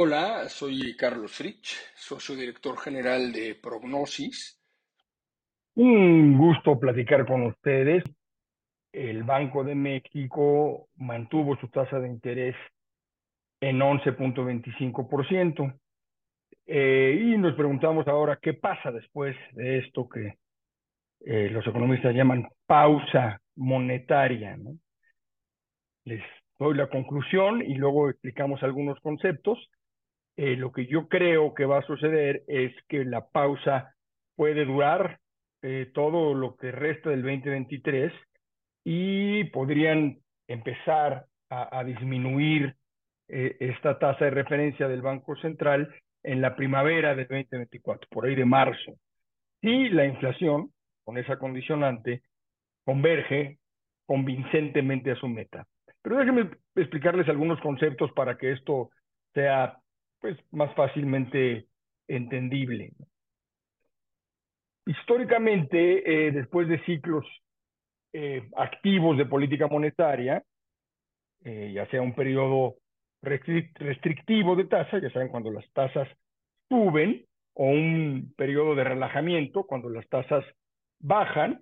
Hola, soy Carlos Fritsch, socio director general de Prognosis. Un gusto platicar con ustedes. El Banco de México mantuvo su tasa de interés en 11.25%. Eh, y nos preguntamos ahora qué pasa después de esto que eh, los economistas llaman pausa monetaria. Les doy la conclusión y luego explicamos algunos conceptos. Eh, lo que yo creo que va a suceder es que la pausa puede durar eh, todo lo que resta del 2023 y podrían empezar a, disminuir eh, esta tasa de referencia del Banco Central en la primavera del 2024, por ahí de marzo. Si la inflación, con esa condicionante, converge convincentemente a su meta. Pero déjenme explicarles algunos conceptos para que esto sea pues más fácilmente entendible. Históricamente, eh, después de ciclos eh, activos de política monetaria, eh, ya sea un periodo restrictivo de tasa, ya saben, cuando las tasas suben, o un periodo de relajamiento, cuando las tasas bajan,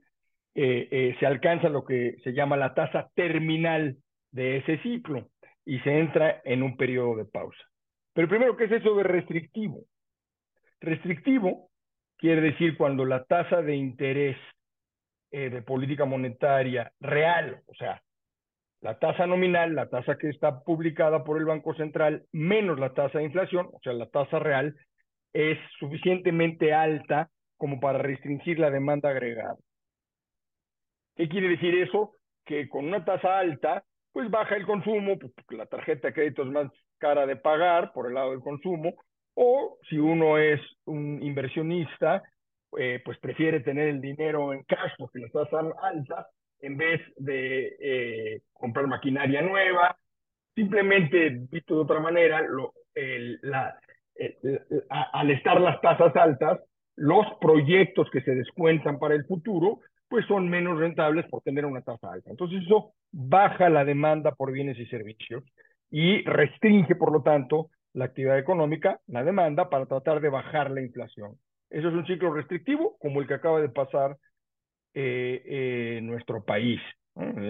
se alcanza lo que se llama la tasa terminal de ese ciclo y se entra en un periodo de pausa. Pero primero, ¿qué es eso de restrictivo? Restrictivo quiere decir cuando la tasa de interés eh, de política monetaria real, o sea, la tasa nominal, la tasa que está publicada por el Banco Central, menos la tasa de inflación, o sea, la tasa real, es suficientemente alta como para restringir la demanda agregada. ¿Qué quiere decir eso? Que con una tasa alta, pues baja el consumo, pues, la tarjeta de crédito es más cara de pagar por el lado del consumo, o si uno es un inversionista, eh, pues prefiere tener el dinero en cash porque las tasas altas en vez de eh, comprar maquinaria nueva. Simplemente, visto de otra manera, lo, la, al estar las tasas altas, los proyectos que se descuentan para el futuro, pues son menos rentables por tener una tasa alta. Entonces eso baja la demanda por bienes y servicios y restringe, por lo tanto, la actividad económica, la demanda, para tratar de bajar la inflación. Eso es un ciclo restrictivo como el que acaba de pasar eh, en nuestro país.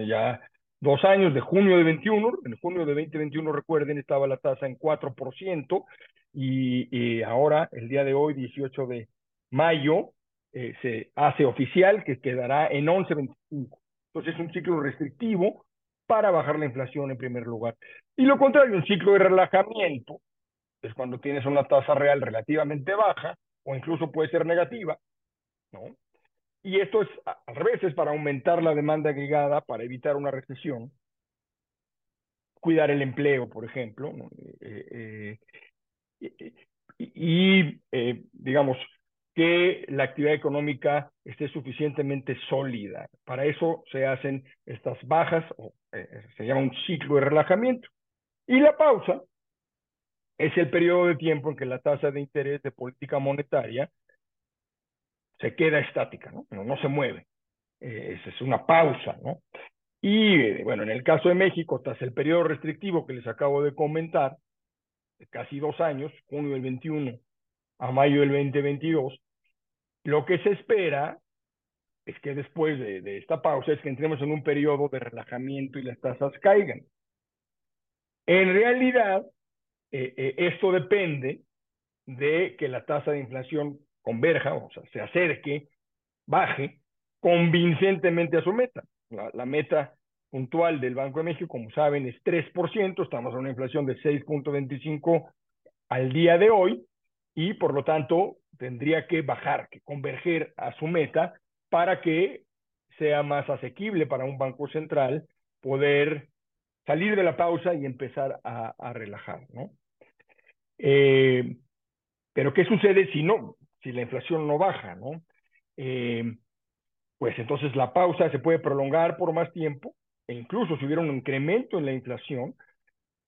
Ya dos años de junio de 21, en junio de 2021, recuerden, estaba la tasa en 4%, y, y ahora, el día de hoy, 18 de mayo, eh, se hace oficial que quedará en 11.25. Entonces es un ciclo restrictivo para bajar la inflación en primer lugar. Y lo contrario, un ciclo de relajamiento, es cuando tienes una tasa real relativamente baja o incluso puede ser negativa, ¿no? Y esto es al revés, es para aumentar la demanda agregada, para evitar una recesión, cuidar el empleo, por ejemplo, eh, eh, y, digamos, que la actividad económica esté suficientemente sólida. Para eso se hacen estas bajas, o, eh, se llama un ciclo de relajamiento. Y la pausa es el periodo de tiempo en que la tasa de interés de política monetaria se queda estática, ¿no? No, se mueve. Eh, es una pausa, ¿no? Y bueno, en el caso de México, tras el periodo restrictivo que les acabo de comentar, de casi dos años, junio del 21 a mayo del 2022, lo que se espera es que después de, esta pausa es que entremos en un periodo de relajamiento y las tasas caigan. En realidad, eh, eh, esto depende de que la tasa de inflación converja, o sea, se acerque, baje convincentemente a su meta. La, meta puntual del Banco de México, como saben, es 3%, estamos en una inflación de 6.25 al día de hoy, y por lo tanto tendría que bajar, que converger a su meta para que sea más asequible para un banco central poder salir de la pausa y empezar a, relajar, ¿no? Eh, pero ¿qué sucede si no, si la inflación no baja, ¿no? Eh, pues entonces la pausa se puede prolongar por más tiempo e incluso si hubiera un incremento en la inflación,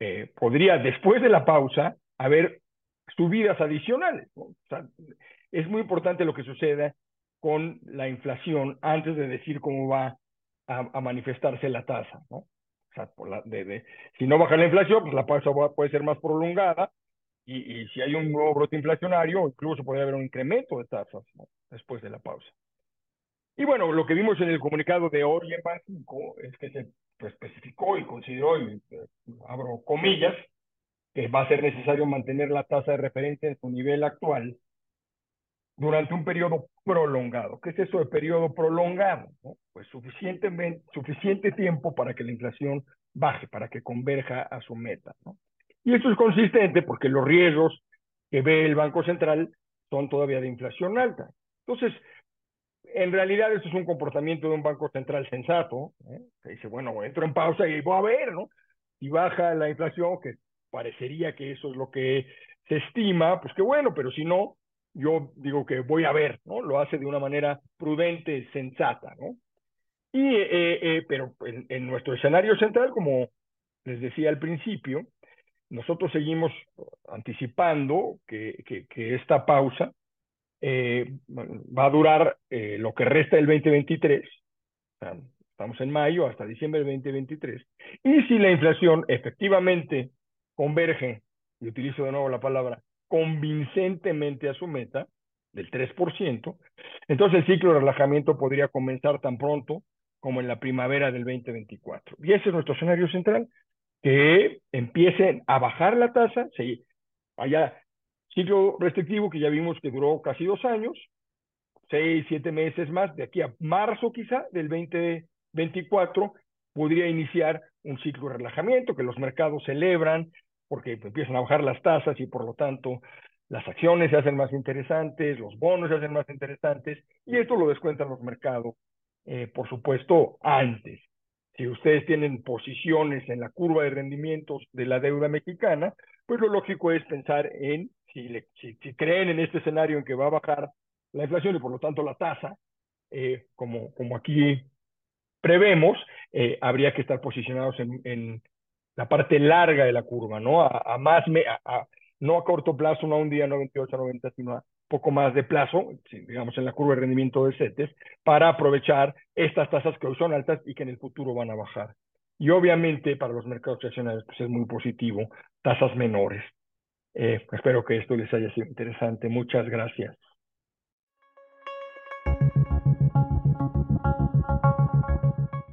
eh, podría después de la pausa haber subidas adicionales. es muy importante lo que suceda con la inflación antes de decir cómo va a, manifestarse la tasa. ¿no? O sea, por la, de, si no baja la inflación, pues la tasa puede ser más prolongada y, si hay un nuevo brote inflacionario, incluso podría haber un incremento de tasas después de la pausa. Y bueno, lo que vimos en el comunicado de hoy en Banco es que se especificó y consideró, y eh, abro comillas, que va a ser necesario mantener la tasa de referencia en su nivel actual durante un periodo prolongado. ¿Qué es eso de periodo prolongado? Pues suficientemente, suficiente tiempo para que la inflación baje, para que converja a su meta. Y esto es consistente porque los riesgos que ve el Banco Central son todavía de inflación alta. Entonces, en realidad esto es un comportamiento de un Banco Central sensato, ¿eh? que dice, bueno, entro en pausa y voy a ver, ¿no? Si baja la inflación, que parecería que eso es lo que se estima, pues qué bueno, pero si no, yo digo que voy a ver, ¿no? Lo hace de una manera prudente, sensata, ¿no? Y, eh, eh, pero en, nuestro escenario central, como les decía al principio, nosotros seguimos anticipando que, que, esta pausa eh, va a durar lo que resta del 2023, estamos en mayo hasta diciembre del 2023, y si la inflación efectivamente converge, y utilizo de nuevo la palabra, convincentemente a su meta del 3%, entonces el ciclo de relajamiento podría comenzar tan pronto como en la primavera del 2024. Y ese es nuestro escenario central, que empiecen a bajar la tasa, se haya ciclo restrictivo que ya vimos que duró casi dos años, seis, siete meses más, de aquí a marzo quizá del 2024, podría iniciar un ciclo de relajamiento que los mercados celebran, porque empiezan a bajar las tasas y por lo tanto las acciones se hacen más interesantes, los bonos se hacen más interesantes y esto lo descuentan los mercados, eh, por supuesto, antes. Si ustedes tienen posiciones en la curva de rendimientos de la deuda mexicana, pues lo lógico es pensar en, si, creen en este escenario en que va a bajar la inflación y por lo tanto la tasa, eh, como, como aquí prevemos, eh, habría que estar posicionados en, la parte larga de la curva, ¿no? A, más, a, no a corto plazo, no a un día 98, 90, sino a poco más de plazo, digamos en la curva de rendimiento de CETES, para aprovechar estas tasas que hoy son altas y que en el futuro van a bajar. Y obviamente para los mercados accionarios pues es muy positivo, tasas menores. Eh, espero que esto les haya sido interesante. Muchas gracias.